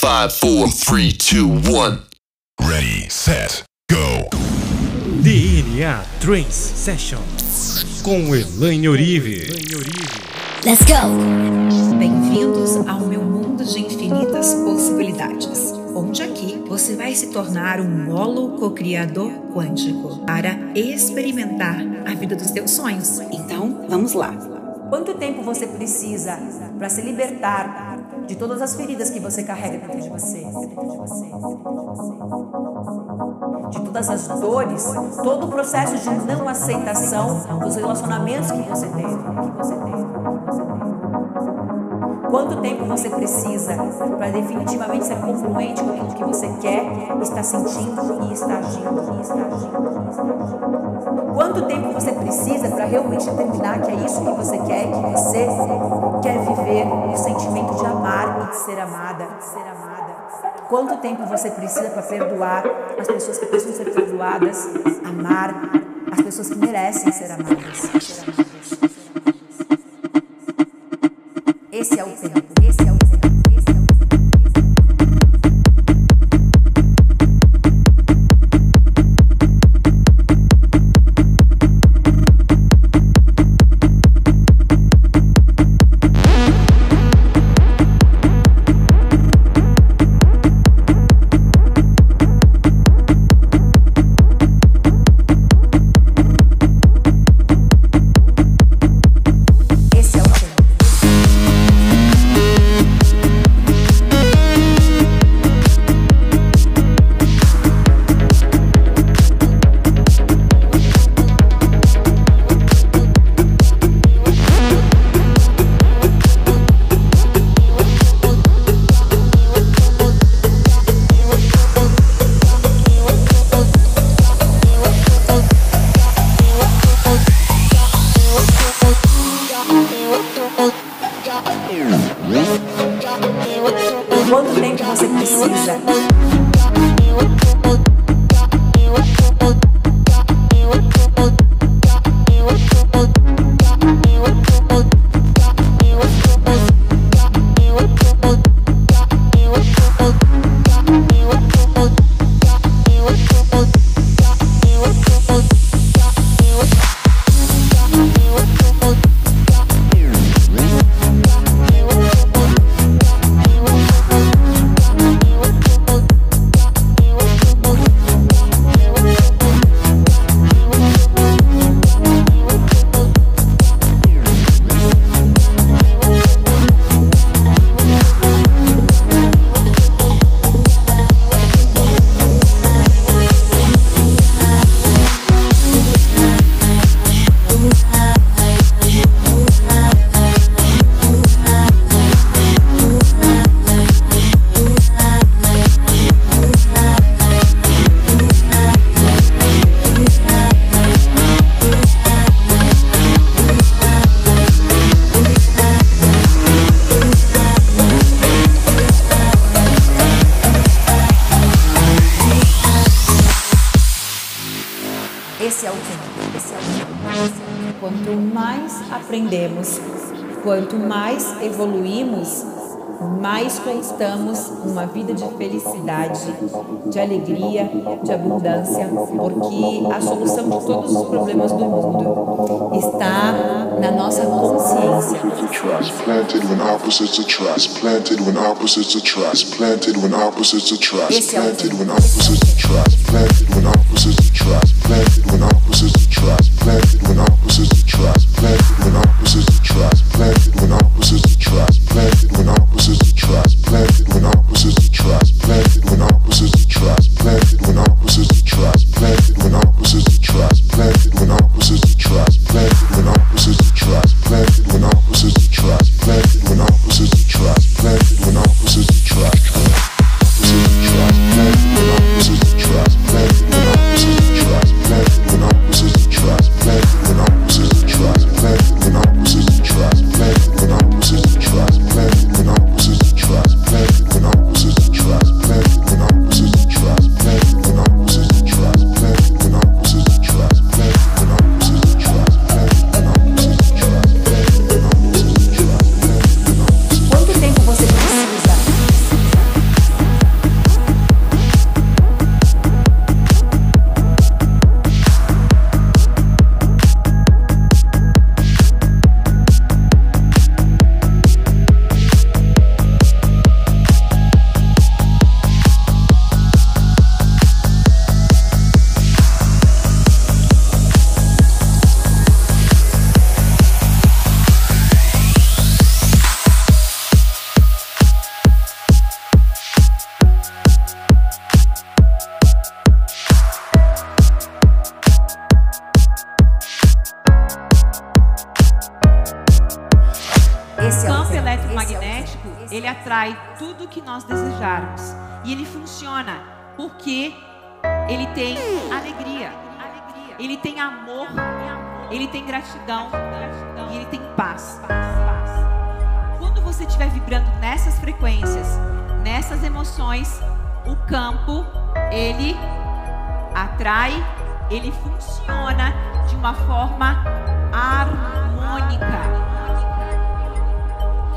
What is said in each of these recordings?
Five, four, three, two, one. Ready, set, go. DNA Trance Session com Elaine Orive. Let's go! Bem-vindos ao meu mundo de infinitas possibilidades, onde aqui você vai se tornar um holo co-criador quântico para experimentar a vida dos teus sonhos. Então, vamos lá. Quanto tempo você precisa para se libertar de todas as feridas que você carrega dentro de você? De todas as dores, todo o processo de não aceitação dos relacionamentos que você teve. Quanto tempo você precisa para definitivamente ser congruente com aquilo que você quer, está sentindo e está agindo, e está agindo, e está agindo? Quanto tempo você precisa para realmente determinar que é isso que você quer, que você quer viver o sentimento de amar e de ser amada, ser amada? Quanto tempo você precisa para perdoar as pessoas que precisam ser perdoadas, amar as pessoas que merecem ser amadas? Ser amadas. Esse é o tempo. Quanto tempo você precisa? Quanto mais evoluímos, mais conquistamos uma vida de felicidade, de alegria, de abundância, porque a solução de todos os problemas do mundo está na nossa consciência. planted when opposites Esse é o planted when opposites attract planted when opposites attract que nós desejarmos. E ele funciona porque ele tem alegria, ele tem amor, ele tem gratidão e ele tem paz. Quando você estiver vibrando nessas frequências, nessas emoções, o campo ele atrai, ele funciona de uma forma harmônica.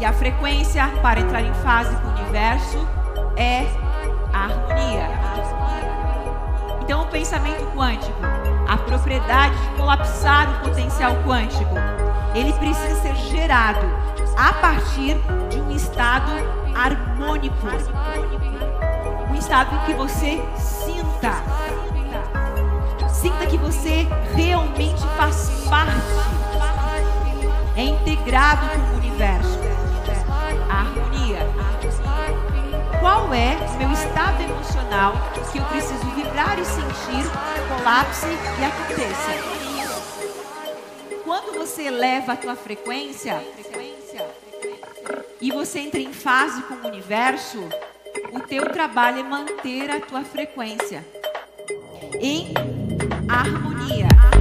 E a frequência para entrar em fase com o universo é a harmonia. Então, o pensamento quântico, a propriedade de colapsar o potencial quântico, ele precisa ser gerado a partir de um estado harmônico. Um estado que você sinta. Sinta que você realmente faz parte. É integrado com o universo harmonia. Qual é o meu estado emocional que eu preciso vibrar e sentir, colapse e aconteça? Quando você eleva a tua frequência e você entra em fase com o universo, o teu trabalho é manter a tua frequência em harmonia.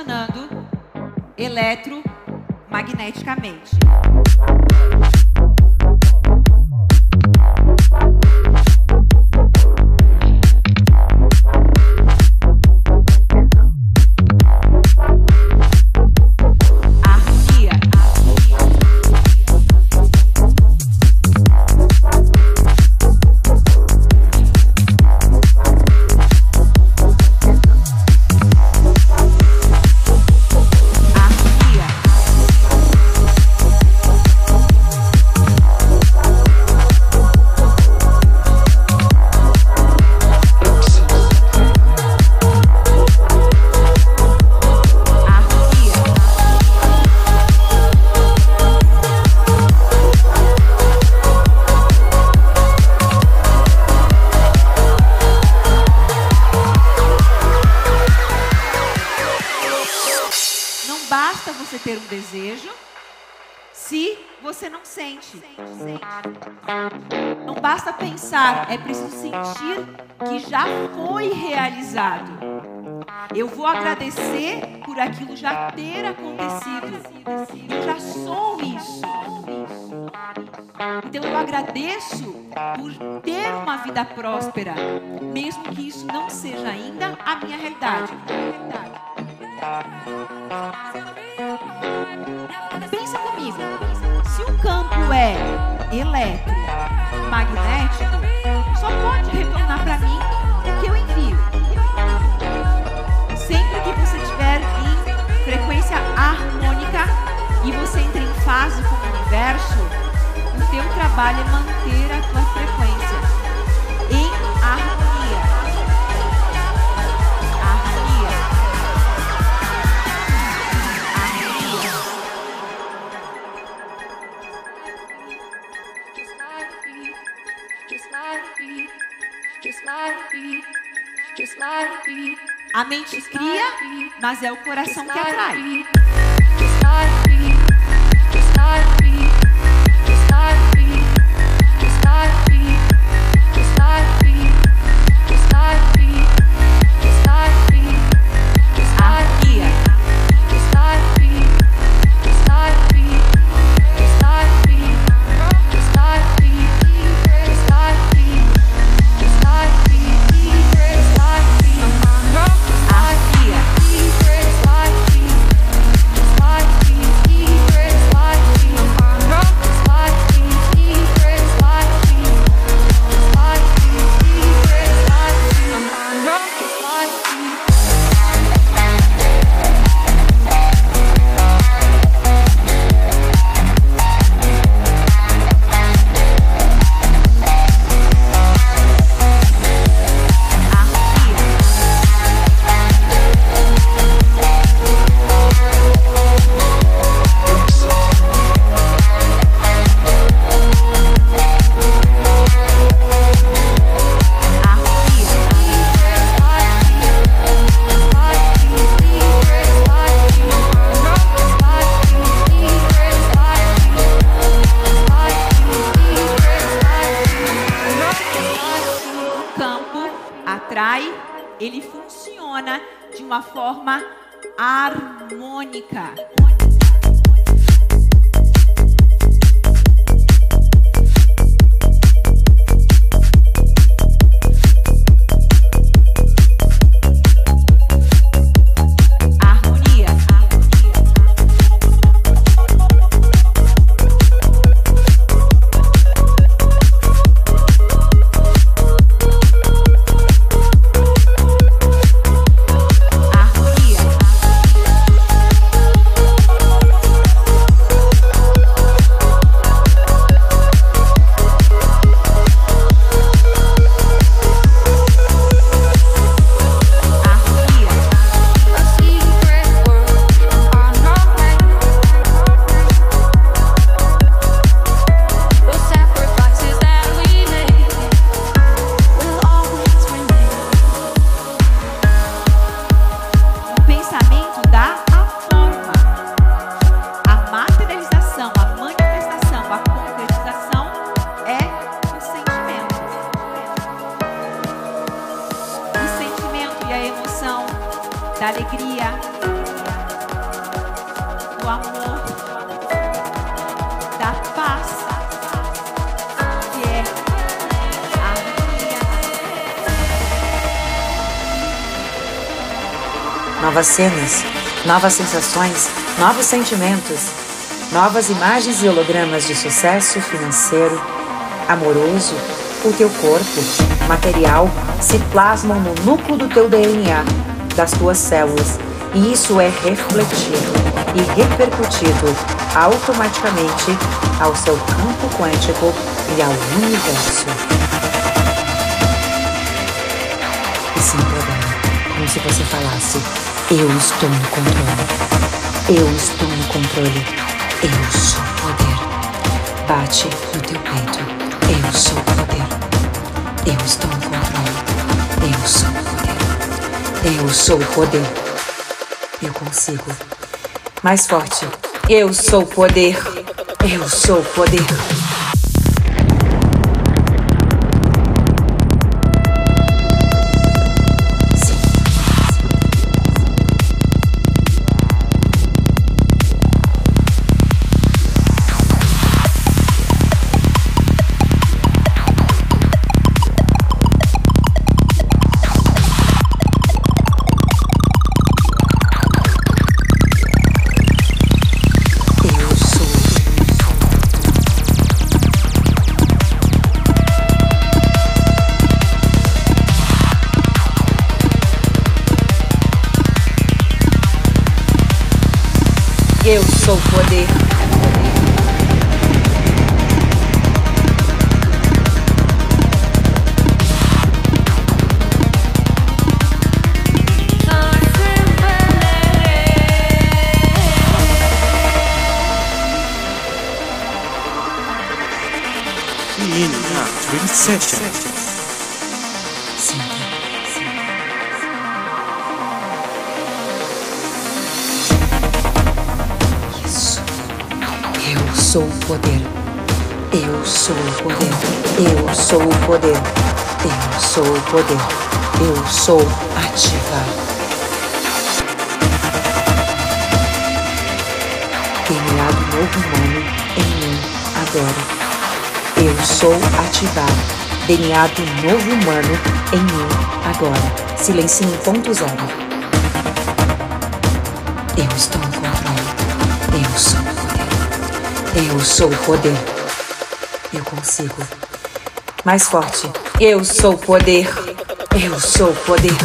funcionando eletromagneticamente. É preciso sentir que já foi realizado. Eu vou agradecer por aquilo já ter acontecido. Eu já sou isso. Então eu agradeço por ter uma vida próspera, mesmo que isso não seja ainda a minha realidade. Pensa comigo. É eletromagnético, só pode retornar para mim o que eu envio. Sempre que você estiver em frequência harmônica e você entra em fase com o universo, o teu trabalho é manter a tua frequência A mente cria, mas é o coração que atrai. Novas cenas, novas sensações, novos sentimentos, novas imagens e hologramas de sucesso financeiro, amoroso, o teu corpo, material, se plasmam no núcleo do teu DNA, das tuas células, e isso é refletido e repercutido automaticamente ao seu campo quântico e ao universo. E sem problema, como se você falasse eu estou no controle. Eu estou no controle. Eu sou poder. Bate no teu peito. Eu sou poder. Eu estou no controle. Eu sou. Eu sou poder. Eu consigo. Mais forte. Eu sou poder. Eu sou poder. Menina, 27. sou o poder. Eu sou o poder. Eu sou o poder. Eu sou o poder. Eu sou ativar. Terminado novo humano em mim agora. Eu sou ativar. DNA do novo humano em mim agora. Silêncio em ponto zero. Eu estou no controle. Eu sou. Eu sou o poder. Eu consigo. Mais forte. Eu sou o poder. Eu sou o poder.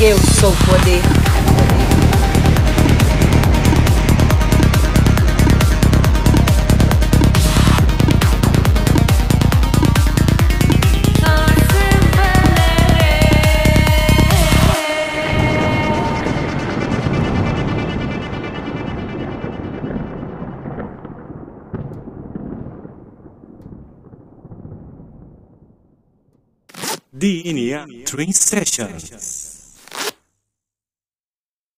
Eu sou o poder. DNA Train Sessions.